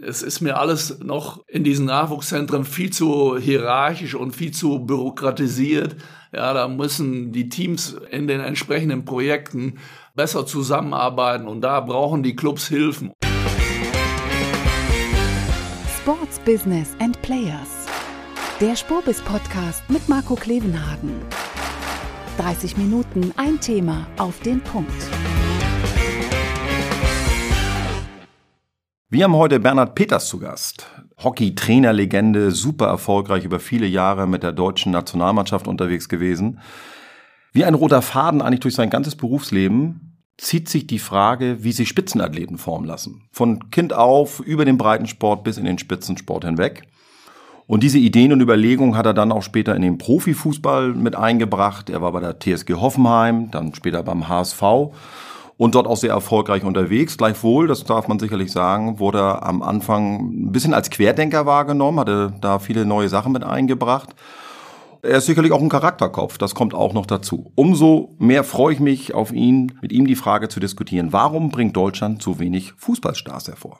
Es ist mir alles noch in diesen Nachwuchszentren viel zu hierarchisch und viel zu bürokratisiert. Ja, da müssen die Teams in den entsprechenden Projekten besser zusammenarbeiten und da brauchen die Clubs Hilfen. Sports Business and Players. Der Spurbis Podcast mit Marco Klevenhagen. 30 Minuten ein Thema auf den Punkt. Wir haben heute Bernhard Peters zu Gast. Hockey-Trainerlegende, super erfolgreich über viele Jahre mit der deutschen Nationalmannschaft unterwegs gewesen. Wie ein roter Faden eigentlich durch sein ganzes Berufsleben zieht sich die Frage, wie sich Spitzenathleten formen lassen. Von Kind auf, über den Breitensport bis in den Spitzensport hinweg. Und diese Ideen und Überlegungen hat er dann auch später in den Profifußball mit eingebracht. Er war bei der TSG Hoffenheim, dann später beim HSV und dort auch sehr erfolgreich unterwegs. Gleichwohl, das darf man sicherlich sagen, wurde er am Anfang ein bisschen als Querdenker wahrgenommen, hatte da viele neue Sachen mit eingebracht. Er ist sicherlich auch ein Charakterkopf, das kommt auch noch dazu. Umso mehr freue ich mich auf ihn, mit ihm die Frage zu diskutieren, warum bringt Deutschland so wenig Fußballstars hervor?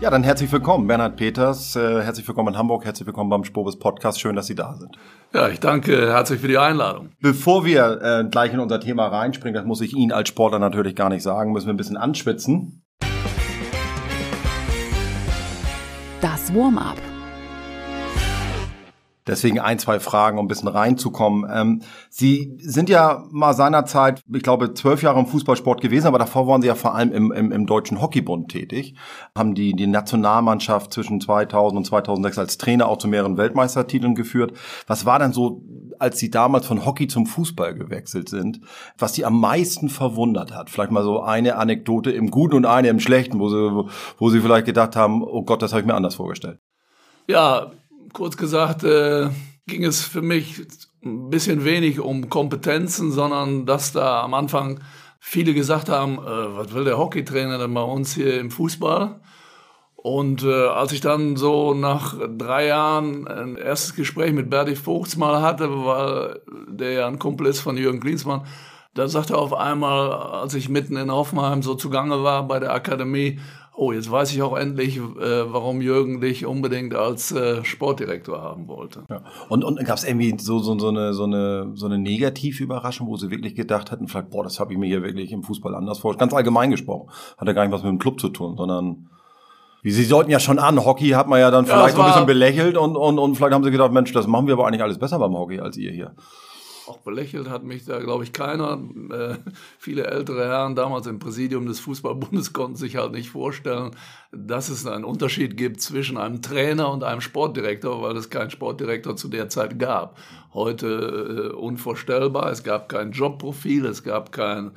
Ja, dann herzlich willkommen, Bernhard Peters. Äh, herzlich willkommen in Hamburg, herzlich willkommen beim Spobis Podcast. Schön, dass Sie da sind. Ja, ich danke herzlich für die Einladung. Bevor wir äh, gleich in unser Thema reinspringen, das muss ich Ihnen als Sportler natürlich gar nicht sagen, müssen wir ein bisschen anschwitzen. Das Warm-up. Deswegen ein, zwei Fragen, um ein bisschen reinzukommen. Ähm, Sie sind ja mal seinerzeit, ich glaube, zwölf Jahre im Fußballsport gewesen, aber davor waren Sie ja vor allem im, im, im Deutschen Hockeybund tätig, haben die, die Nationalmannschaft zwischen 2000 und 2006 als Trainer auch zu mehreren Weltmeistertiteln geführt. Was war denn so, als Sie damals von Hockey zum Fußball gewechselt sind, was Sie am meisten verwundert hat? Vielleicht mal so eine Anekdote im Guten und eine im Schlechten, wo Sie, wo Sie vielleicht gedacht haben, oh Gott, das habe ich mir anders vorgestellt. Ja, kurz gesagt, äh, ging es für mich ein bisschen wenig um Kompetenzen, sondern dass da am Anfang viele gesagt haben, äh, was will der Hockeytrainer denn bei uns hier im Fußball? Und äh, als ich dann so nach drei Jahren ein erstes Gespräch mit Berti Vogts mal hatte, weil der ja ein Kumpel ist von Jürgen Klinsmann, da sagte er auf einmal, als ich mitten in Hoffenheim so zugange war bei der Akademie, oh, jetzt weiß ich auch endlich, äh, warum Jürgen dich unbedingt als äh, Sportdirektor haben wollte. Ja. Und, und gab es irgendwie so, so, so, eine, so, eine, so eine negative Überraschung, wo sie wirklich gedacht hätten, vielleicht, boah, das habe ich mir hier wirklich im Fußball anders vorgestellt. Ganz allgemein gesprochen. Hat ja gar nicht was mit dem Club zu tun, sondern wie Sie sollten ja schon an. Hockey hat man ja dann vielleicht ja, so ein bisschen belächelt und, und, und vielleicht haben sie gedacht, Mensch, das machen wir aber eigentlich alles besser beim Hockey als ihr hier auch belächelt hat mich da, glaube ich, keiner. Äh, viele ältere Herren damals im Präsidium des Fußballbundes konnten sich halt nicht vorstellen, dass es einen Unterschied gibt zwischen einem Trainer und einem Sportdirektor, weil es keinen Sportdirektor zu der Zeit gab. Heute äh, unvorstellbar. Es gab kein Jobprofil, es gab kein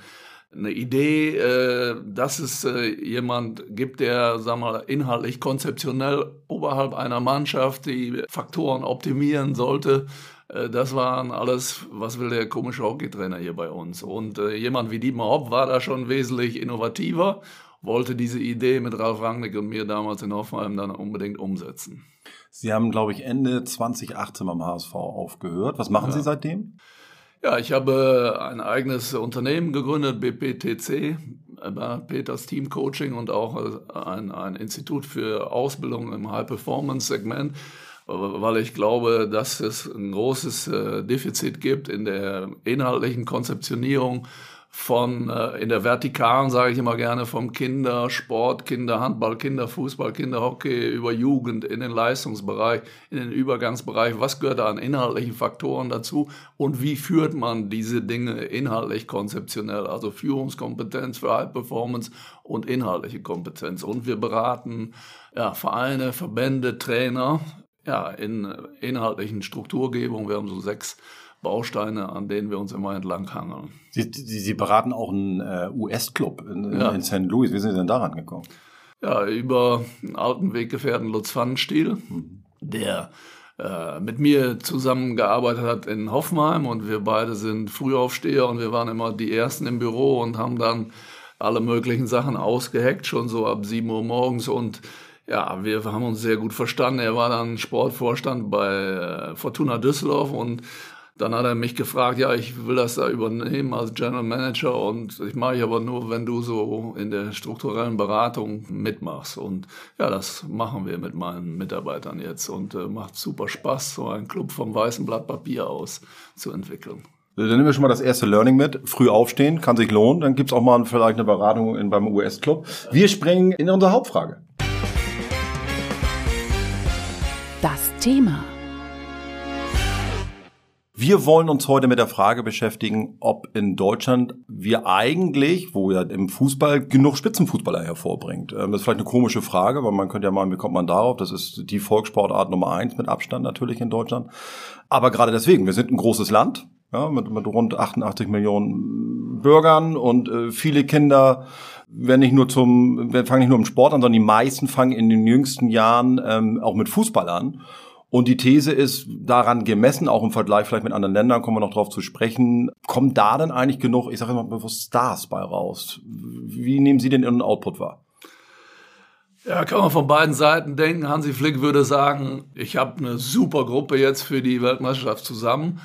eine Idee, äh, dass es äh, jemand gibt, der, sag mal, inhaltlich konzeptionell oberhalb einer Mannschaft die Faktoren optimieren sollte. Äh, das waren alles, was will der komische Hockeytrainer hier bei uns. Und äh, jemand wie Dietmar Hopp war da schon wesentlich innovativer, wollte diese Idee mit Ralf Rangnick und mir damals in Hoffenheim dann unbedingt umsetzen. Sie haben, glaube ich, Ende 2018 beim HSV aufgehört. Was machen ja. Sie seitdem? Ja, ich habe ein eigenes Unternehmen gegründet, BPTC, äh, Peters Team Coaching und auch ein, ein Institut für Ausbildung im High-Performance-Segment weil ich glaube, dass es ein großes äh, Defizit gibt in der inhaltlichen Konzeptionierung von äh, in der vertikalen, sage ich immer gerne, vom Kindersport, Kinderhandball, Kinderfußball, Kinderhockey über Jugend in den Leistungsbereich, in den Übergangsbereich. Was gehört da an inhaltlichen Faktoren dazu und wie führt man diese Dinge inhaltlich konzeptionell? Also Führungskompetenz für High Performance und inhaltliche Kompetenz. Und wir beraten ja, Vereine, Verbände, Trainer ja, in inhaltlichen Strukturgebung. Wir haben so sechs Bausteine, an denen wir uns immer entlang hangeln. Sie, Sie, Sie beraten auch einen äh, US-Club in, ja. in St. Louis. Wie sind Sie denn daran gekommen? Ja, über einen alten Weggefährten Lutz Pfannenstiel, mhm. der äh, mit mir zusammengearbeitet hat in Hoffenheim und wir beide sind Frühaufsteher und wir waren immer die Ersten im Büro und haben dann alle möglichen Sachen ausgeheckt, schon so ab 7 Uhr morgens und ja, wir haben uns sehr gut verstanden. Er war dann Sportvorstand bei äh, Fortuna Düsseldorf und dann hat er mich gefragt, ja, ich will das da übernehmen als General Manager und ich mache ich aber nur, wenn du so in der strukturellen Beratung mitmachst. Und ja, das machen wir mit meinen Mitarbeitern jetzt und äh, macht super Spaß, so einen Club vom weißen Blatt Papier aus zu entwickeln. Dann nehmen wir schon mal das erste Learning mit. Früh aufstehen, kann sich lohnen. Dann gibt's auch mal vielleicht eine Beratung in, beim US-Club. Wir springen in unsere Hauptfrage. Das Thema. Wir wollen uns heute mit der Frage beschäftigen, ob in Deutschland wir eigentlich, wo ja im Fußball genug Spitzenfußballer hervorbringt. Ähm, das ist vielleicht eine komische Frage, weil man könnte ja mal, wie kommt man darauf? Das ist die Volkssportart Nummer eins mit Abstand natürlich in Deutschland. Aber gerade deswegen, wir sind ein großes Land, ja, mit, mit rund 88 Millionen Bürgern und äh, viele Kinder werden nicht nur zum, wir fangen nicht nur im Sport an, sondern die meisten fangen in den jüngsten Jahren ähm, auch mit Fußball an. Und die These ist daran gemessen, auch im Vergleich vielleicht mit anderen Ländern, kommen wir noch drauf zu sprechen, kommt da denn eigentlich genug, ich sage immer bewusst Stars bei raus? Wie nehmen Sie denn Ihren Output wahr? Ja, kann man von beiden Seiten denken. Hansi Flick würde sagen, ich habe eine super Gruppe jetzt für die Weltmeisterschaft zusammen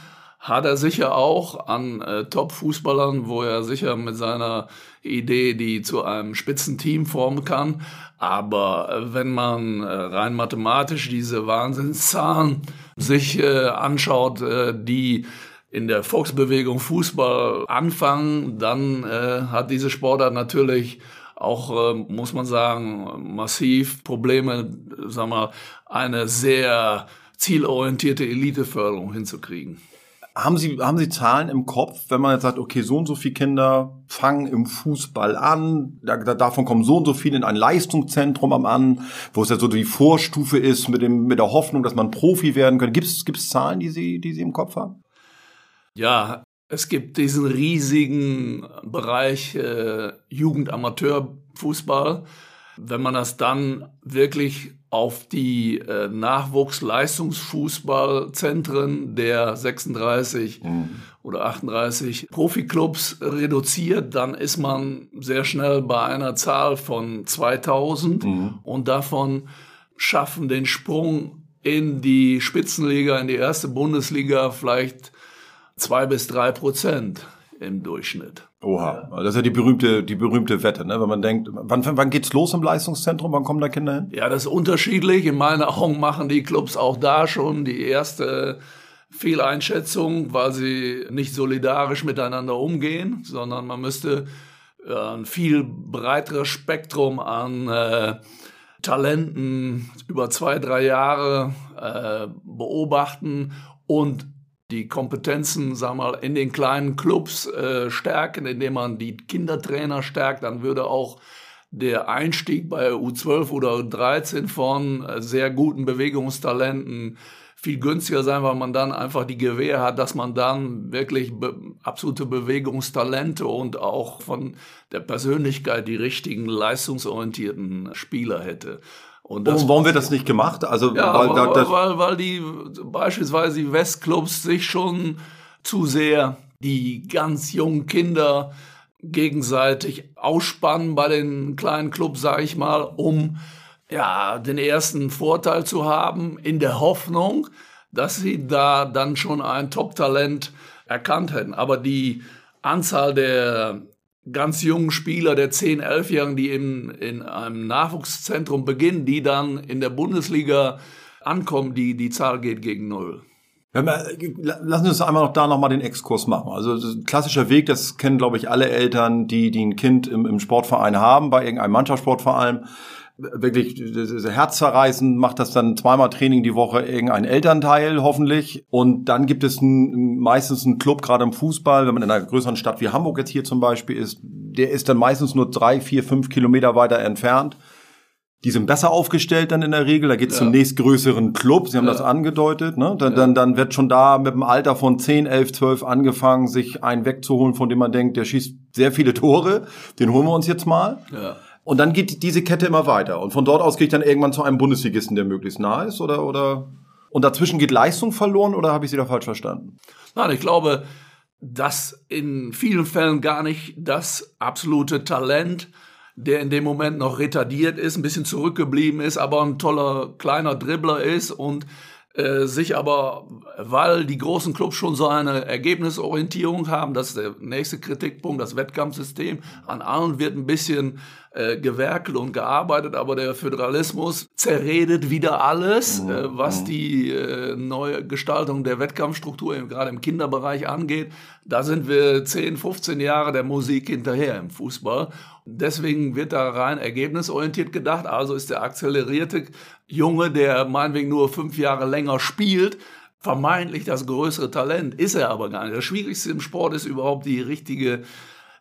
hat er sicher auch an äh, Top-Fußballern, wo er sicher mit seiner Idee die zu einem Spitzenteam formen kann. Aber äh, wenn man äh, rein mathematisch diese Wahnsinnszahlen sich äh, anschaut, äh, die in der Volksbewegung Fußball anfangen, dann äh, hat diese Sportart natürlich auch, muss man sagen, massiv Probleme, sag mal, eine sehr zielorientierte Eliteförderung hinzukriegen. Haben Sie, haben Sie Zahlen im Kopf, wenn man jetzt sagt, okay, so und so viele Kinder fangen im Fußball an, da, davon kommen so und so viele in ein Leistungszentrum am an, wo es ja so die Vorstufe ist mit dem, mit der Hoffnung, dass man Profi werden kann. Gibt es, Zahlen, die Sie, die Sie im Kopf haben? Ja, es gibt diesen riesigen Bereich äh, Jugendamateurfußball. Wenn man das dann wirklich auf die äh, Nachwuchsleistungsfußballzentren der 36 mhm. oder 38 Profiklubs reduziert, dann ist man sehr schnell bei einer Zahl von 2000 mhm. und davon schaffen den Sprung in die Spitzenliga, in die erste Bundesliga vielleicht zwei bis drei Prozent im Durchschnitt. Oha, das ist ja die berühmte, die berühmte Wette, ne? wenn man denkt, wann, wann geht's los im Leistungszentrum, wann kommen da Kinder hin? Ja, das ist unterschiedlich. In meinen Augen machen die Clubs auch da schon die erste Fehleinschätzung, weil sie nicht solidarisch miteinander umgehen, sondern man müsste äh, ein viel breiteres Spektrum an äh, Talenten über zwei, drei Jahre äh, beobachten und die Kompetenzen, sag mal, in den kleinen Clubs äh, stärken, indem man die Kindertrainer stärkt, dann würde auch der Einstieg bei U12 oder U13 von äh, sehr guten Bewegungstalenten viel günstiger sein, weil man dann einfach die Gewähr hat, dass man dann wirklich be absolute Bewegungstalente und auch von der Persönlichkeit die richtigen leistungsorientierten Spieler hätte. Und das, warum wird das nicht gemacht? Also ja, weil, weil, weil, weil die beispielsweise die Westclubs sich schon zu sehr die ganz jungen Kinder gegenseitig ausspannen bei den kleinen Clubs, sage ich mal, um ja den ersten Vorteil zu haben, in der Hoffnung, dass sie da dann schon ein Top-Talent erkannt hätten. Aber die Anzahl der ganz jungen Spieler der 10-, 11-Jährigen, die in, in einem Nachwuchszentrum beginnen, die dann in der Bundesliga ankommen, die, die Zahl geht gegen Null. Lassen Sie uns einmal noch da nochmal den Exkurs machen. Also klassischer Weg, das kennen, glaube ich, alle Eltern, die, die ein Kind im, im Sportverein haben, bei irgendeinem Mannschaftssport vor allem wirklich herzzerreißend, macht das dann zweimal Training die Woche irgendein Elternteil hoffentlich. Und dann gibt es ein, meistens einen Club, gerade im Fußball, wenn man in einer größeren Stadt wie Hamburg jetzt hier zum Beispiel ist, der ist dann meistens nur drei, vier, fünf Kilometer weiter entfernt. Die sind besser aufgestellt dann in der Regel. Da geht es ja. zum nächstgrößeren Club. Sie haben ja. das angedeutet. Ne? Dann, ja. dann, dann wird schon da mit dem Alter von 10, 11, 12 angefangen, sich einen wegzuholen, von dem man denkt, der schießt sehr viele Tore. Den holen wir uns jetzt mal. Ja. Und dann geht diese Kette immer weiter. Und von dort aus gehe ich dann irgendwann zu einem Bundesligisten, der möglichst nah ist, oder, oder? Und dazwischen geht Leistung verloren, oder habe ich Sie da falsch verstanden? Nein, ich glaube, dass in vielen Fällen gar nicht das absolute Talent, der in dem Moment noch retardiert ist, ein bisschen zurückgeblieben ist, aber ein toller kleiner Dribbler ist und äh, sich aber, weil die großen Clubs schon so eine Ergebnisorientierung haben, das ist der nächste Kritikpunkt, das Wettkampfsystem, an allen wird ein bisschen äh, gewerkelt und gearbeitet, aber der Föderalismus zerredet wieder alles, mhm. äh, was mhm. die äh, neue Gestaltung der Wettkampfstruktur gerade im Kinderbereich angeht. Da sind wir 10, 15 Jahre der Musik hinterher im Fußball. Deswegen wird da rein ergebnisorientiert gedacht. Also ist der akzelerierte Junge, der meinetwegen nur fünf Jahre länger spielt, vermeintlich das größere Talent. Ist er aber gar nicht. Das Schwierigste im Sport ist überhaupt die richtige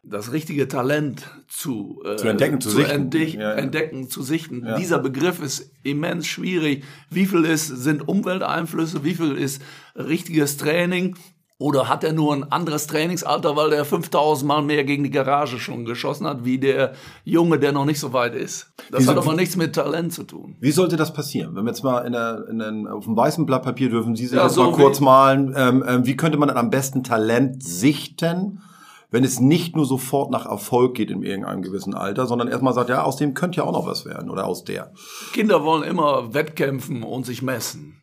das richtige Talent zu, äh, zu entdecken, zu, zu sichten. Ja, ja. entdecken, zu sichten. Ja. Dieser Begriff ist immens schwierig. Wie viel ist, sind Umwelteinflüsse? Wie viel ist richtiges Training? Oder hat er nur ein anderes Trainingsalter, weil er 5000 Mal mehr gegen die Garage schon geschossen hat, wie der Junge, der noch nicht so weit ist? Das Wie hat aber nichts mit Talent zu tun. Wie sollte das passieren? Wenn wir jetzt mal in der, in der, auf dem weißen Blatt Papier dürfen Sie sich ja, so mal kurz malen, ähm, ähm, wie könnte man dann am besten Talent sichten? Wenn es nicht nur sofort nach Erfolg geht in irgendeinem gewissen Alter, sondern erstmal sagt, ja, aus dem könnte ja auch noch was werden oder aus der. Kinder wollen immer wettkämpfen und sich messen.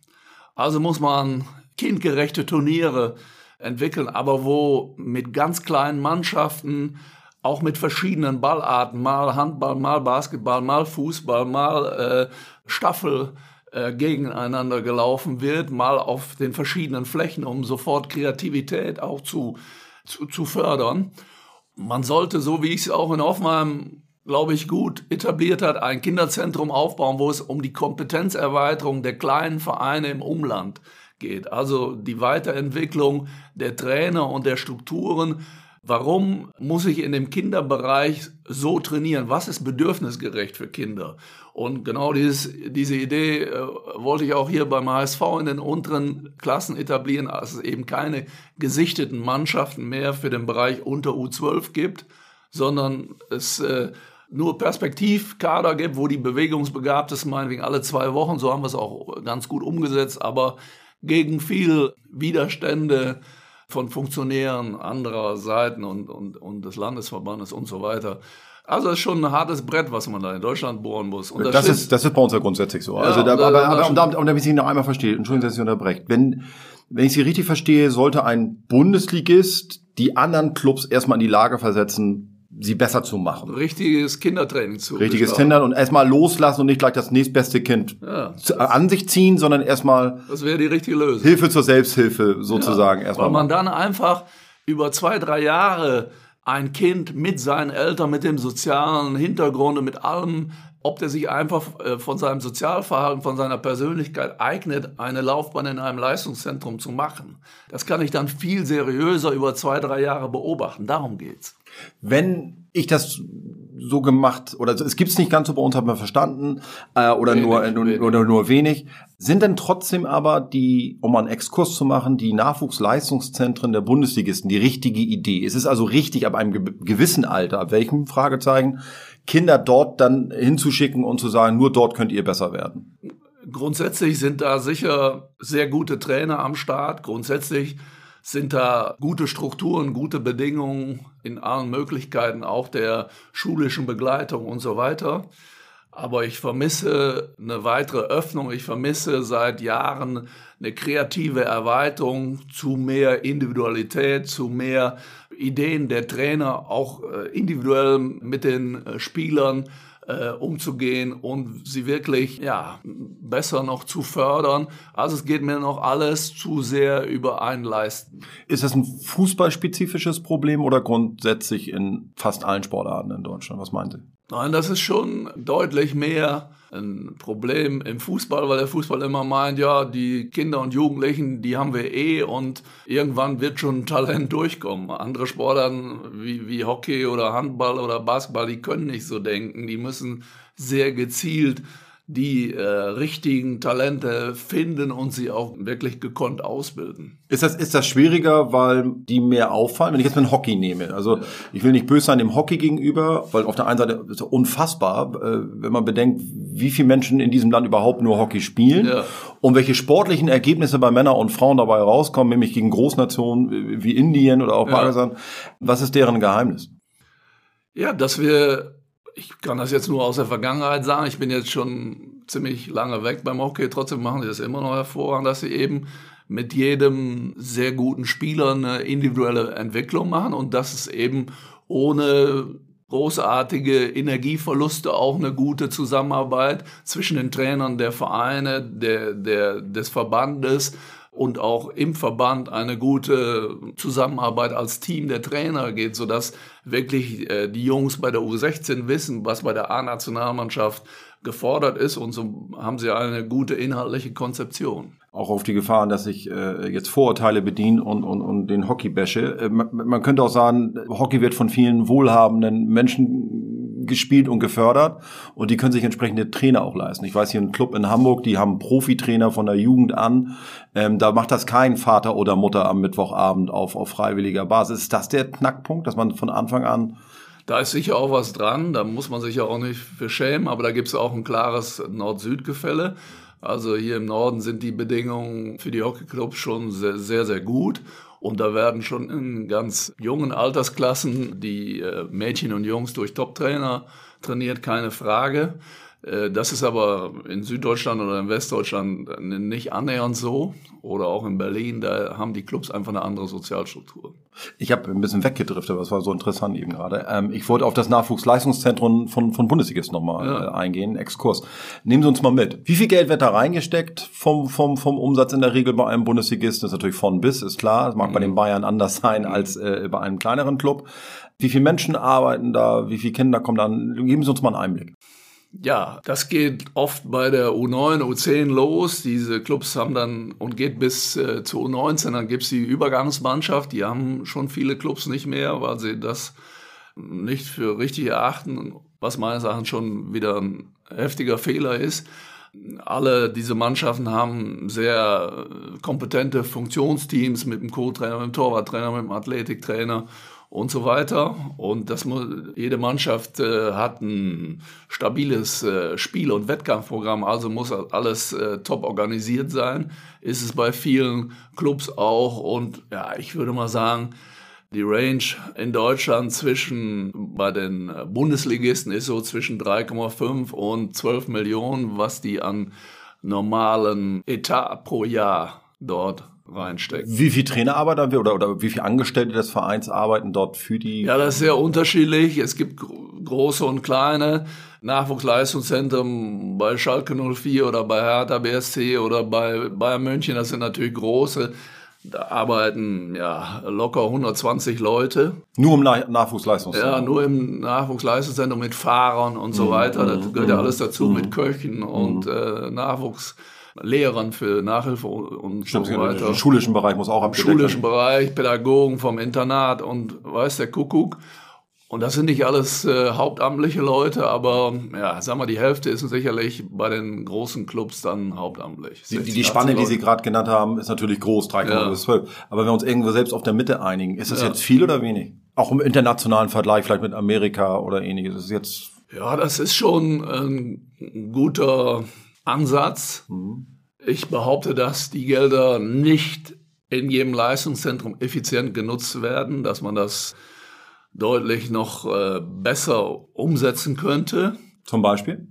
Also muss man kindgerechte Turniere entwickeln, aber wo mit ganz kleinen Mannschaften, auch mit verschiedenen Ballarten, mal Handball, mal Basketball, mal Fußball, mal äh, Staffel äh, gegeneinander gelaufen wird, mal auf den verschiedenen Flächen, um sofort Kreativität auch zu, zu, zu fördern. Man sollte, so wie ich es auch in Hoffenheim, glaube ich, gut etabliert hat, ein Kinderzentrum aufbauen, wo es um die Kompetenzerweiterung der kleinen Vereine im Umland geht. Also die Weiterentwicklung der Trainer und der Strukturen. Warum muss ich in dem Kinderbereich so trainieren? Was ist bedürfnisgerecht für Kinder? Und genau dieses, diese Idee äh, wollte ich auch hier beim HSV in den unteren Klassen etablieren, dass es eben keine gesichteten Mannschaften mehr für den Bereich unter U12 gibt, sondern es äh, nur Perspektivkader gibt, wo die Bewegungsbegabtesten meinetwegen alle zwei Wochen, so haben wir es auch ganz gut umgesetzt, aber gegen viel Widerstände von Funktionären anderer Seiten und, und, und des Landesverbandes und so weiter. Also es ist schon ein hartes Brett, was man da in Deutschland bohren muss. Und das, das ist, das ist bei uns ja grundsätzlich so. Ja, also da, aber, aber um, damit, um damit ich Sie noch einmal verstehe, Entschuldigung, dass ich unterbreche. Wenn, wenn ich Sie richtig verstehe, sollte ein Bundesligist die anderen Clubs erstmal in die Lage versetzen, sie besser zu machen. Richtiges Kindertraining zu. Richtiges Kindern und erstmal loslassen und nicht gleich das nächstbeste Kind ja, an sich ziehen, sondern erstmal. Das wäre die richtige Lösung. Hilfe zur Selbsthilfe sozusagen ja, erstmal. Weil man dann einfach über zwei, drei Jahre ein Kind mit seinen Eltern, mit dem sozialen Hintergrund, mit allem, ob der sich einfach äh, von seinem Sozialverhalten, von seiner Persönlichkeit eignet, eine Laufbahn in einem Leistungszentrum zu machen. Das kann ich dann viel seriöser über zwei, drei Jahre beobachten. Darum geht's. Wenn ich das so gemacht oder es gibt's nicht ganz so bei uns, haben wir verstanden äh, oder wenig, nur wenig. oder nur wenig. Sind denn trotzdem aber die, um einen Exkurs zu machen, die Nachwuchsleistungszentren der Bundesligisten die richtige Idee? Es ist also richtig, ab einem gewissen Alter, ab welchem Fragezeichen, Kinder dort dann hinzuschicken und zu sagen, nur dort könnt ihr besser werden. Grundsätzlich sind da sicher sehr gute Trainer am Start. Grundsätzlich sind da gute Strukturen, gute Bedingungen in allen Möglichkeiten, auch der schulischen Begleitung und so weiter. Aber ich vermisse eine weitere Öffnung. Ich vermisse seit Jahren eine kreative Erweiterung zu mehr Individualität, zu mehr Ideen der Trainer, auch äh, individuell mit den äh, Spielern äh, umzugehen und sie wirklich ja, besser noch zu fördern. Also es geht mir noch alles zu sehr über ein Leisten. Ist das ein fußballspezifisches Problem oder grundsätzlich in fast allen Sportarten in Deutschland? Was meint ihr? Nein, das ist schon deutlich mehr ein Problem im Fußball, weil der Fußball immer meint, ja, die Kinder und Jugendlichen, die haben wir eh und irgendwann wird schon Talent durchkommen. Andere Sportarten wie, wie Hockey oder Handball oder Basketball, die können nicht so denken. Die müssen sehr gezielt die äh, richtigen Talente finden und sie auch wirklich gekonnt ausbilden. Ist das, ist das schwieriger, weil die mehr auffallen? Wenn ich jetzt mal Hockey nehme, also ich will nicht böse sein dem Hockey gegenüber, weil auf der einen Seite ist es unfassbar, äh, wenn man bedenkt, wie viele Menschen in diesem Land überhaupt nur Hockey spielen ja. und welche sportlichen Ergebnisse bei Männern und Frauen dabei rauskommen, nämlich gegen Großnationen wie Indien oder auch Pakistan. Ja. Was ist deren Geheimnis? Ja, dass wir ich kann das jetzt nur aus der Vergangenheit sagen. Ich bin jetzt schon ziemlich lange weg beim Hockey. Trotzdem machen sie das immer noch hervorragend, dass sie eben mit jedem sehr guten Spieler eine individuelle Entwicklung machen und dass es eben ohne großartige Energieverluste, auch eine gute Zusammenarbeit zwischen den Trainern der Vereine, der, der, des Verbandes und auch im Verband eine gute Zusammenarbeit als Team der Trainer geht, sodass wirklich äh, die Jungs bei der U16 wissen, was bei der A-Nationalmannschaft gefordert ist und so haben sie eine gute inhaltliche Konzeption. Auch auf die Gefahren, dass ich äh, jetzt Vorurteile bediene und, und, und den Hockey bashe. Äh, man, man könnte auch sagen, Hockey wird von vielen wohlhabenden Menschen gespielt und gefördert und die können sich entsprechende Trainer auch leisten. Ich weiß hier einen Club in Hamburg, die haben Profitrainer von der Jugend an. Ähm, da macht das kein Vater oder Mutter am Mittwochabend auf, auf freiwilliger Basis. Ist das der Knackpunkt, dass man von Anfang an da ist sicher auch was dran, da muss man sich ja auch nicht für schämen, aber da gibt es auch ein klares Nord-Süd-Gefälle. Also hier im Norden sind die Bedingungen für die Hockeyclubs schon sehr, sehr, sehr gut. Und da werden schon in ganz jungen Altersklassen die äh, Mädchen und Jungs durch Top-Trainer trainiert, keine Frage. Äh, das ist aber in Süddeutschland oder in Westdeutschland nicht annähernd so. Oder auch in Berlin, da haben die Clubs einfach eine andere Sozialstruktur. Ich habe ein bisschen weggedriftet, aber es war so interessant eben gerade. Ähm, ich wollte auf das Nachwuchsleistungszentrum von, von Bundesligist nochmal ja. äh, eingehen, Exkurs. Nehmen Sie uns mal mit. Wie viel Geld wird da reingesteckt vom, vom, vom Umsatz in der Regel bei einem Bundesligist? Das ist natürlich von bis, ist klar. Das mag mhm. bei den Bayern anders sein als äh, bei einem kleineren Club. Wie viele Menschen arbeiten da? Wie viele Kinder kommen dann? Geben Sie uns mal einen Einblick. Ja, das geht oft bei der U9, U10 los. Diese Clubs haben dann und geht bis äh, zu U19. Dann gibt's die Übergangsmannschaft. Die haben schon viele Clubs nicht mehr, weil sie das nicht für richtig erachten, was meines Erachtens schon wieder ein heftiger Fehler ist. Alle diese Mannschaften haben sehr äh, kompetente Funktionsteams mit dem Co-Trainer, mit dem Torwarttrainer, mit dem Athletiktrainer und so weiter. Und das muss, jede Mannschaft äh, hat ein stabiles äh, Spiel- und Wettkampfprogramm, also muss alles äh, top organisiert sein. Ist es bei vielen Clubs auch. Und ja, ich würde mal sagen, die Range in Deutschland zwischen, bei den Bundesligisten ist so zwischen 3,5 und 12 Millionen, was die an normalen Etat pro Jahr dort reinsteckt. Wie viel Trainer arbeiten wir oder, oder wie viele Angestellte des Vereins arbeiten dort für die? Ja, das ist sehr unterschiedlich. Es gibt große und kleine Nachwuchsleistungszentren bei Schalke 04 oder bei Hertha BSC oder bei Bayern München. Das sind natürlich große. Da arbeiten ja locker 120 Leute. Nur im Nachwuchsleistungszentrum? Ja, nur im Nachwuchsleistungszentrum mit Fahrern und so mhm. weiter. Das gehört ja alles dazu mhm. mit Köchen und mhm. äh, Nachwuchs. Lehrern für Nachhilfe und Stimmt, so weiter. Im schulischen Bereich muss auch Im schulischen Bereich, Pädagogen vom Internat und weiß der Kuckuck. Und das sind nicht alles äh, hauptamtliche Leute, aber ja, sag mal, die Hälfte ist sicherlich bei den großen Clubs dann hauptamtlich. Die, die, die Spanne, die Sie gerade genannt haben, ist natürlich groß, 3,12. Ja. Aber wenn wir uns irgendwo selbst auf der Mitte einigen, ist das ja. jetzt viel oder wenig? Auch im internationalen Vergleich, vielleicht mit Amerika oder ähnliches. Ist jetzt ja, das ist schon ein guter Ansatz. Mhm. Ich behaupte, dass die Gelder nicht in jedem Leistungszentrum effizient genutzt werden, dass man das deutlich noch äh, besser umsetzen könnte. Zum Beispiel?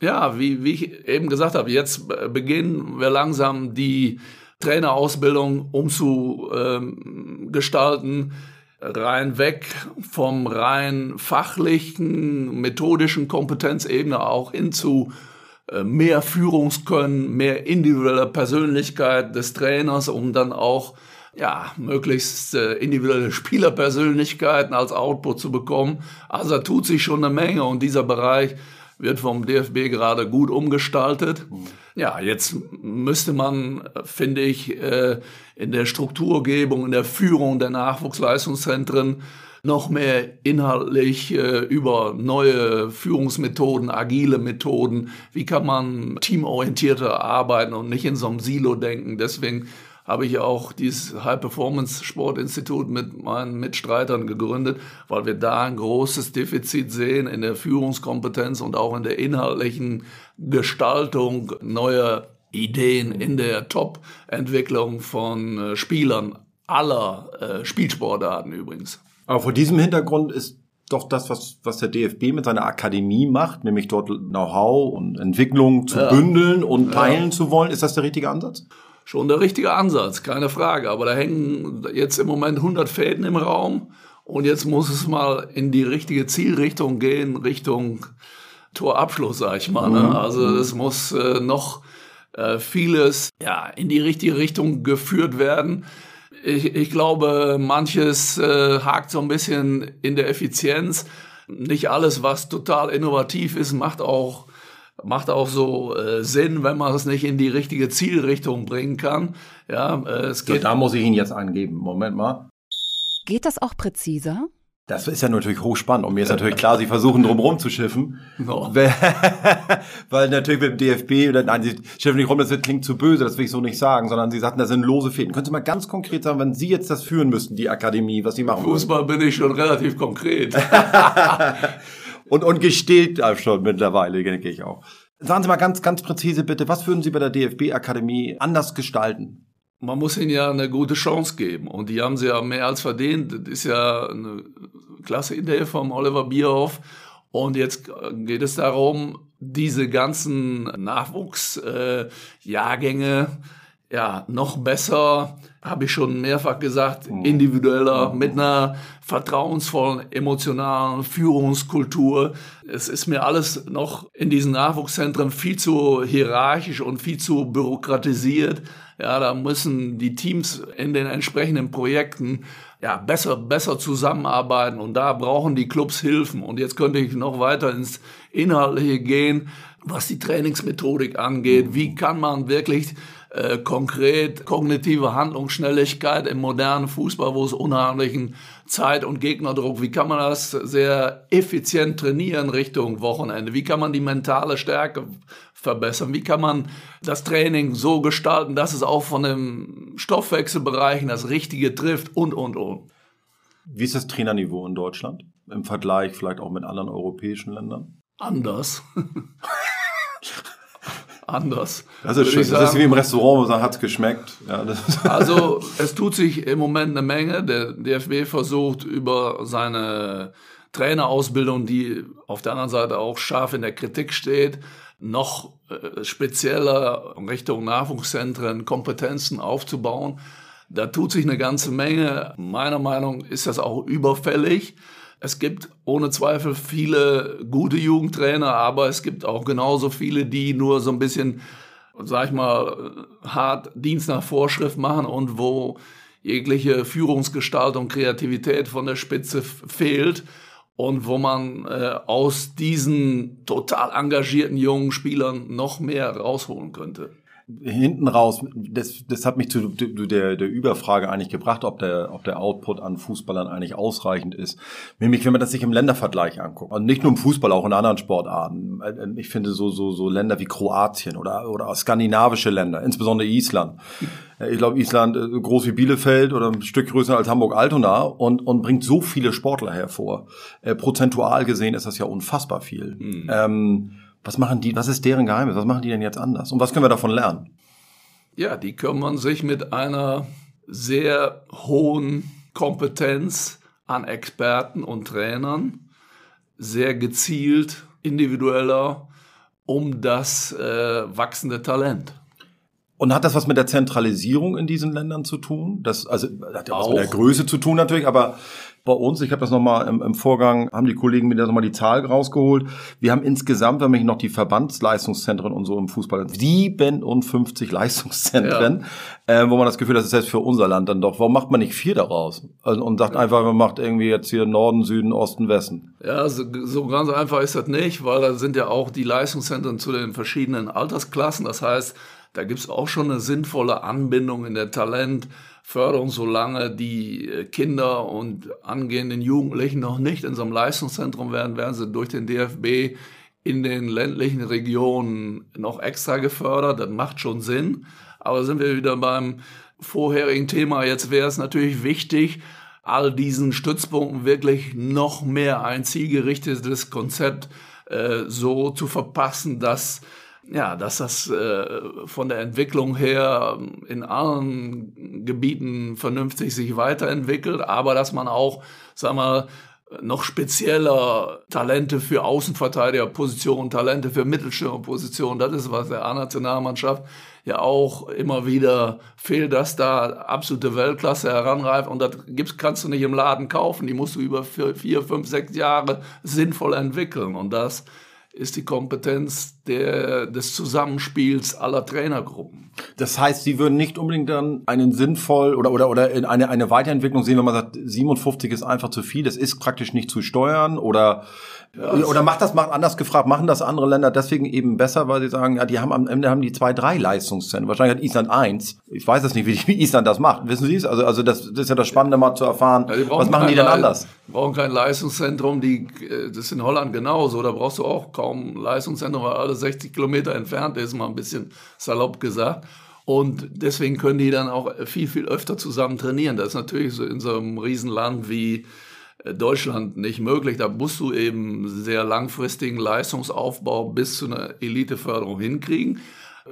Ja, wie, wie ich eben gesagt habe, jetzt beginnen wir langsam die Trainerausbildung umzugestalten, rein weg vom rein fachlichen, methodischen Kompetenzebene auch hin zu mehr Führungskönnen, mehr individuelle Persönlichkeit des Trainers, um dann auch ja, möglichst äh, individuelle Spielerpersönlichkeiten als Output zu bekommen. Also da tut sich schon eine Menge und dieser Bereich wird vom DFB gerade gut umgestaltet. Mhm. Ja, jetzt müsste man, finde ich, äh, in der Strukturgebung, in der Führung der Nachwuchsleistungszentren noch mehr inhaltlich äh, über neue Führungsmethoden, agile Methoden, wie kann man teamorientierter arbeiten und nicht in so einem Silo denken. Deswegen habe ich auch dieses High-Performance-Sport-Institut mit meinen Mitstreitern gegründet, weil wir da ein großes Defizit sehen in der Führungskompetenz und auch in der inhaltlichen Gestaltung neuer Ideen in der Top-Entwicklung von äh, Spielern aller äh, Spielsportarten übrigens. Aber vor diesem Hintergrund ist doch das, was, was der DFB mit seiner Akademie macht, nämlich dort Know-how und Entwicklung zu ja. bündeln und teilen ja. zu wollen. Ist das der richtige Ansatz? Schon der richtige Ansatz, keine Frage. Aber da hängen jetzt im Moment 100 Fäden im Raum und jetzt muss es mal in die richtige Zielrichtung gehen, Richtung Torabschluss, sag ich mal. Ne? Mhm. Also es muss äh, noch äh, vieles ja, in die richtige Richtung geführt werden. Ich, ich glaube, manches äh, hakt so ein bisschen in der Effizienz. Nicht alles, was total innovativ ist, macht auch macht auch so äh, Sinn, wenn man es nicht in die richtige Zielrichtung bringen kann. Ja, äh, es geht. So, da muss ich Ihnen jetzt angeben. Moment mal. Geht das auch präziser? Das ist ja natürlich hochspannend und mir ist natürlich klar, sie versuchen drumherum zu schiffen. No. Weil natürlich mit dem DFB, oder, nein, sie schiffen nicht rum, das klingt zu böse, das will ich so nicht sagen, sondern sie sagten, das sind lose Fäden. Können Sie mal ganz konkret sagen, wenn Sie jetzt das führen müssten, die Akademie, was Sie machen Fußball würden? bin ich schon relativ konkret. und, und gestählt schon mittlerweile, denke ich auch. Sagen Sie mal ganz, ganz präzise bitte, was würden Sie bei der DFB-Akademie anders gestalten? Man muss ihnen ja eine gute Chance geben. Und die haben sie ja mehr als verdient. Das ist ja eine klasse Idee vom Oliver Bierhoff. Und jetzt geht es darum, diese ganzen Nachwuchsjahrgänge äh, ja noch besser, habe ich schon mehrfach gesagt, mhm. individueller, mit einer vertrauensvollen, emotionalen Führungskultur. Es ist mir alles noch in diesen Nachwuchszentren viel zu hierarchisch und viel zu bürokratisiert. Ja, da müssen die Teams in den entsprechenden Projekten ja, besser, besser zusammenarbeiten und da brauchen die Clubs Hilfen. Und jetzt könnte ich noch weiter ins Inhaltliche gehen, was die Trainingsmethodik angeht. Wie kann man wirklich äh, konkret kognitive Handlungsschnelligkeit im modernen Fußball, wo es unheimlichen Zeit- und Gegnerdruck, wie kann man das sehr effizient trainieren Richtung Wochenende? Wie kann man die mentale Stärke verbessern? Wie kann man das Training so gestalten, dass es auch von den Stoffwechselbereichen das Richtige trifft und, und, und? Wie ist das Trainerniveau in Deutschland im Vergleich vielleicht auch mit anderen europäischen Ländern? Anders. anders. Das ist schön. Das ist wie im Restaurant, wo man sagt, hat's geschmeckt. Ja, also es tut sich im Moment eine Menge. Der DFB versucht über seine Trainerausbildung, die auf der anderen Seite auch scharf in der Kritik steht, noch äh, spezieller Richtung Nachwuchszentren Kompetenzen aufzubauen. Da tut sich eine ganze Menge. Meiner Meinung nach ist das auch überfällig. Es gibt ohne Zweifel viele gute Jugendtrainer, aber es gibt auch genauso viele, die nur so ein bisschen, sag ich mal, hart Dienst nach Vorschrift machen und wo jegliche Führungsgestaltung, Kreativität von der Spitze fehlt und wo man äh, aus diesen total engagierten jungen Spielern noch mehr rausholen könnte hinten raus, das, das hat mich zu der, der Überfrage eigentlich gebracht, ob der, ob der Output an Fußballern eigentlich ausreichend ist. Nämlich, wenn man das sich im Ländervergleich anguckt. Und nicht nur im Fußball, auch in anderen Sportarten. Ich finde so, so, so Länder wie Kroatien oder, oder skandinavische Länder, insbesondere Island. Ich glaube, Island äh, groß wie Bielefeld oder ein Stück größer als Hamburg-Altona und, und bringt so viele Sportler hervor. Äh, prozentual gesehen ist das ja unfassbar viel. Mhm. Ähm, was machen die, was ist deren Geheimnis? Was machen die denn jetzt anders? Und was können wir davon lernen? Ja, die kümmern sich mit einer sehr hohen Kompetenz an Experten und Trainern, sehr gezielt, individueller, um das äh, wachsende Talent. Und hat das was mit der Zentralisierung in diesen Ländern zu tun? Das also hat ja was mit der Größe zu tun natürlich, aber bei uns, ich habe das nochmal im, im Vorgang, haben die Kollegen mir da nochmal die Zahl rausgeholt. Wir haben insgesamt, wenn mich noch die Verbandsleistungszentren und so im Fußball, 57 Leistungszentren, ja. äh, wo man das Gefühl hat, das ist selbst für unser Land dann doch, warum macht man nicht vier daraus? Also, und sagt einfach, man macht irgendwie jetzt hier Norden, Süden, Osten, Westen. Ja, so, so ganz einfach ist das nicht, weil da sind ja auch die Leistungszentren zu den verschiedenen Altersklassen. Das heißt, da gibt's auch schon eine sinnvolle Anbindung in der Talent- Förderung, solange die äh, Kinder und angehenden Jugendlichen noch nicht in so einem Leistungszentrum werden, werden sie durch den DFB in den ländlichen Regionen noch extra gefördert. Das macht schon Sinn. Aber sind wir wieder beim vorherigen Thema. Jetzt wäre es natürlich wichtig, all diesen Stützpunkten wirklich noch mehr ein zielgerichtetes Konzept äh, so zu verpassen, dass ja, dass das äh, von der Entwicklung her in allen Gebieten vernünftig sich weiterentwickelt, aber dass man auch, sag mal, noch spezieller Talente für Außenverteidigerpositionen, Talente für Mittelstürmerpositionen. Das ist, was der A-Nationalmannschaft ja auch immer wieder fehlt, dass da absolute Weltklasse heranreift. Und das gibt's, kannst du nicht im Laden kaufen. Die musst du über vier fünf, sechs Jahre sinnvoll entwickeln. Und das ist die Kompetenz der, des Zusammenspiels aller Trainergruppen. Das heißt, Sie würden nicht unbedingt dann einen sinnvoll oder, oder, oder in eine, eine Weiterentwicklung sehen, wenn man sagt, 57 ist einfach zu viel, das ist praktisch nicht zu steuern oder ja, Oder macht das, macht anders gefragt, machen das andere Länder deswegen eben besser, weil sie sagen, ja, die haben am Ende haben die zwei, drei Leistungszentren. Wahrscheinlich hat Island eins. Ich weiß es nicht, wie, wie Island das macht. Wissen Sie es? Also, also das, das ist ja das Spannende, mal zu erfahren. Ja, was machen die denn anders? Die brauchen kein Leistungszentrum, die, äh, das ist in Holland genauso. Da brauchst du auch kaum ein Leistungszentrum, weil alle 60 Kilometer entfernt ist, mal ein bisschen salopp gesagt. Und deswegen können die dann auch viel, viel öfter zusammen trainieren. Das ist natürlich so in so einem Riesenland wie Deutschland nicht möglich. Da musst du eben sehr langfristigen Leistungsaufbau bis zu einer Eliteförderung hinkriegen.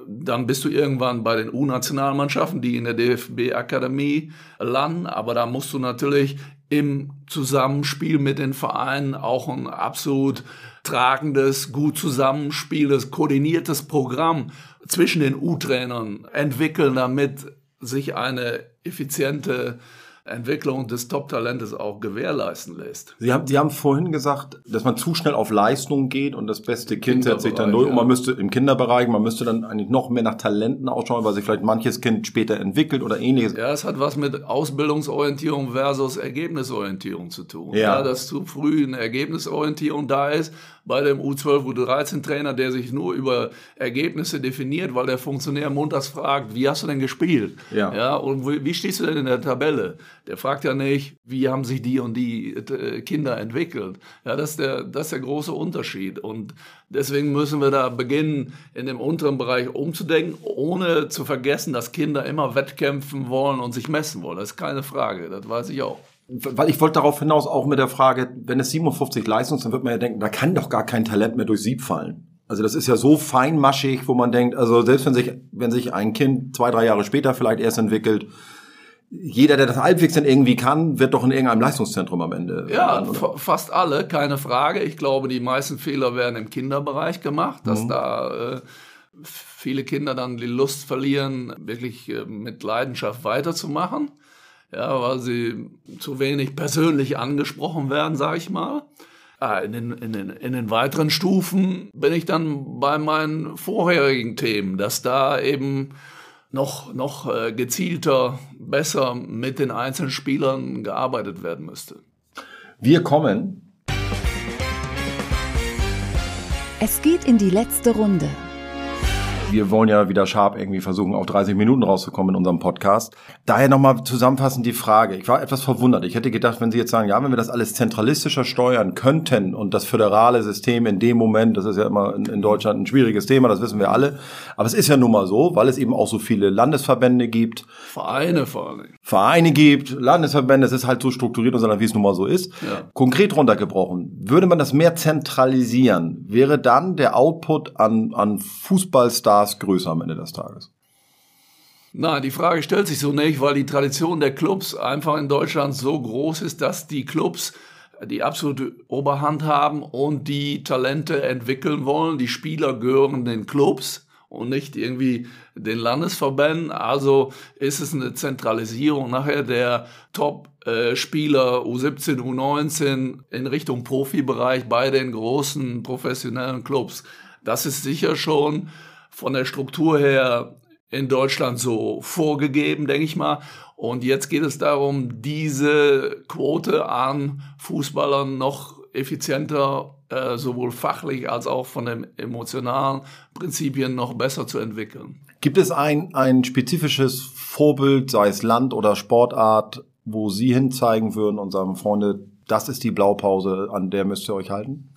Dann bist du irgendwann bei den U-Nationalmannschaften, die in der DFB-Akademie landen. Aber da musst du natürlich im Zusammenspiel mit den Vereinen auch ein absolut tragendes, gut zusammenspieltes, koordiniertes Programm zwischen den U-Trainern entwickeln, damit sich eine effiziente Entwicklung des Top-Talentes auch gewährleisten lässt. Sie haben, Sie haben vorhin gesagt, dass man zu schnell auf Leistung geht und das beste Kind setzt sich dann durch. Ja. Und man müsste im Kinderbereich, man müsste dann eigentlich noch mehr nach Talenten ausschauen, weil sich vielleicht manches Kind später entwickelt oder ähnliches. Ja, es hat was mit Ausbildungsorientierung versus Ergebnisorientierung zu tun. Ja. ja dass zu früh eine Ergebnisorientierung da ist, bei dem U12, U13 Trainer, der sich nur über Ergebnisse definiert, weil der Funktionär montags fragt, wie hast du denn gespielt? Ja. ja und wie stehst du denn in der Tabelle? Der fragt ja nicht, wie haben sich die und die äh, Kinder entwickelt? Ja, das ist der, das ist der große Unterschied. Und deswegen müssen wir da beginnen, in dem unteren Bereich umzudenken, ohne zu vergessen, dass Kinder immer wettkämpfen wollen und sich messen wollen. Das ist keine Frage. Das weiß ich auch weil ich wollte darauf hinaus auch mit der Frage, wenn es 57 Leistungs, dann wird man ja denken, da kann doch gar kein Talent mehr durch Sieb fallen. Also das ist ja so feinmaschig, wo man denkt, also selbst wenn sich, wenn sich ein Kind zwei, drei Jahre später vielleicht erst entwickelt, jeder, der das halbwegs dann irgendwie kann, wird doch in irgendeinem Leistungszentrum am Ende. Ja, fast alle, keine Frage. Ich glaube, die meisten Fehler werden im Kinderbereich gemacht, dass mhm. da äh, viele Kinder dann die Lust verlieren, wirklich äh, mit Leidenschaft weiterzumachen ja, weil sie zu wenig persönlich angesprochen werden, sage ich mal. Ah, in den, in, den, in den weiteren Stufen bin ich dann bei meinen vorherigen Themen, dass da eben noch, noch äh, gezielter, besser mit den einzelnen Spielern gearbeitet werden müsste. Wir kommen. Es geht in die letzte Runde wir wollen ja wieder sharp irgendwie versuchen, auf 30 Minuten rauszukommen in unserem Podcast. Daher nochmal zusammenfassend die Frage. Ich war etwas verwundert. Ich hätte gedacht, wenn Sie jetzt sagen, ja, wenn wir das alles zentralistischer steuern könnten und das föderale System in dem Moment, das ist ja immer in, in Deutschland ein schwieriges Thema, das wissen wir alle. Aber es ist ja nun mal so, weil es eben auch so viele Landesverbände gibt. Vereine vor allem. Vereine gibt, Landesverbände, es ist halt so strukturiert, sondern wie es nun mal so ist. Ja. Konkret runtergebrochen. Würde man das mehr zentralisieren, wäre dann der Output an, an Fußballstars Stars größer am Ende des Tages? Na, die Frage stellt sich so nicht, weil die Tradition der Clubs einfach in Deutschland so groß ist, dass die Clubs die absolute Oberhand haben und die Talente entwickeln wollen. Die Spieler gehören den Clubs und nicht irgendwie den Landesverbänden. Also ist es eine Zentralisierung nachher der Top-Spieler U17, U19 in Richtung Profibereich bei den großen professionellen Clubs. Das ist sicher schon von der Struktur her in Deutschland so vorgegeben, denke ich mal. Und jetzt geht es darum, diese Quote an Fußballern noch effizienter, äh, sowohl fachlich als auch von den emotionalen Prinzipien noch besser zu entwickeln. Gibt es ein, ein spezifisches Vorbild, sei es Land oder Sportart, wo Sie hinzeigen würden und sagen, Freunde, das ist die Blaupause, an der müsst ihr euch halten?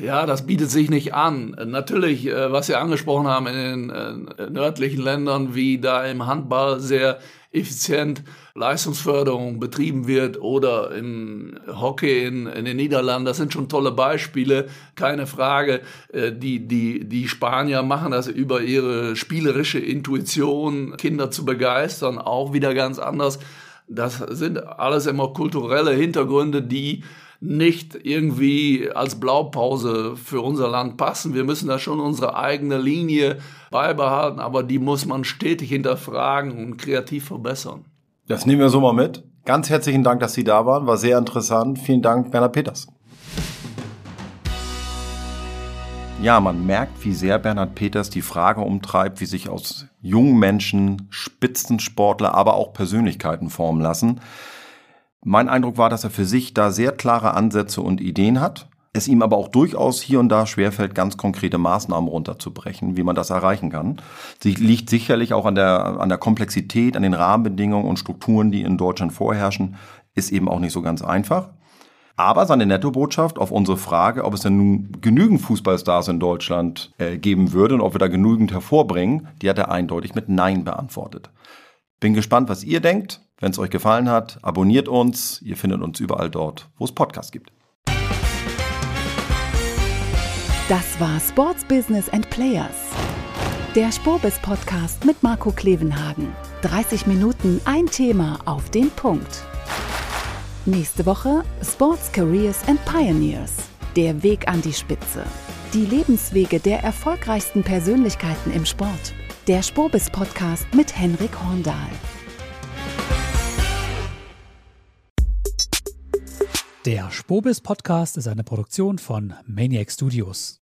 Ja, das bietet sich nicht an. Natürlich, äh, was Sie angesprochen haben in den äh, nördlichen Ländern, wie da im Handball sehr effizient Leistungsförderung betrieben wird oder im Hockey in, in, den Niederlanden, das sind schon tolle Beispiele, keine Frage. Äh, die, die, die Spanier machen das über ihre spielerische Intuition, Kinder zu begeistern, auch wieder ganz anders. Das sind alles immer kulturelle Hintergründe, die nicht irgendwie als Blaupause für unser Land passen. Wir müssen da schon unsere eigene Linie beibehalten, aber die muss man stetig hinterfragen und kreativ verbessern. Das nehmen wir so mal mit. Ganz herzlichen Dank, dass Sie da waren. War sehr interessant. Vielen Dank, Bernhard Peters. Ja, man merkt, wie sehr Bernhard Peters die Frage umtreibt, wie sich aus jungen Menschen Spitzensportler, aber auch Persönlichkeiten formen lassen. Mein Eindruck war, dass er für sich da sehr klare Ansätze und Ideen hat, es ihm aber auch durchaus hier und da schwerfällt, ganz konkrete Maßnahmen runterzubrechen, wie man das erreichen kann. Sie liegt sicherlich auch an der, an der Komplexität, an den Rahmenbedingungen und Strukturen, die in Deutschland vorherrschen, ist eben auch nicht so ganz einfach. Aber seine Nettobotschaft auf unsere Frage, ob es denn nun genügend Fußballstars in Deutschland äh, geben würde und ob wir da genügend hervorbringen, die hat er eindeutig mit Nein beantwortet. Bin gespannt, was ihr denkt. Wenn es euch gefallen hat, abonniert uns. Ihr findet uns überall dort, wo es Podcasts gibt. Das war Sports Business and Players. Der Spurbis Podcast mit Marco Klevenhagen. 30 Minuten ein Thema auf den Punkt. Nächste Woche Sports Careers and Pioneers. Der Weg an die Spitze. Die Lebenswege der erfolgreichsten Persönlichkeiten im Sport. Der Spobis Podcast mit Henrik Horndahl. Der Spobis Podcast ist eine Produktion von Maniac Studios.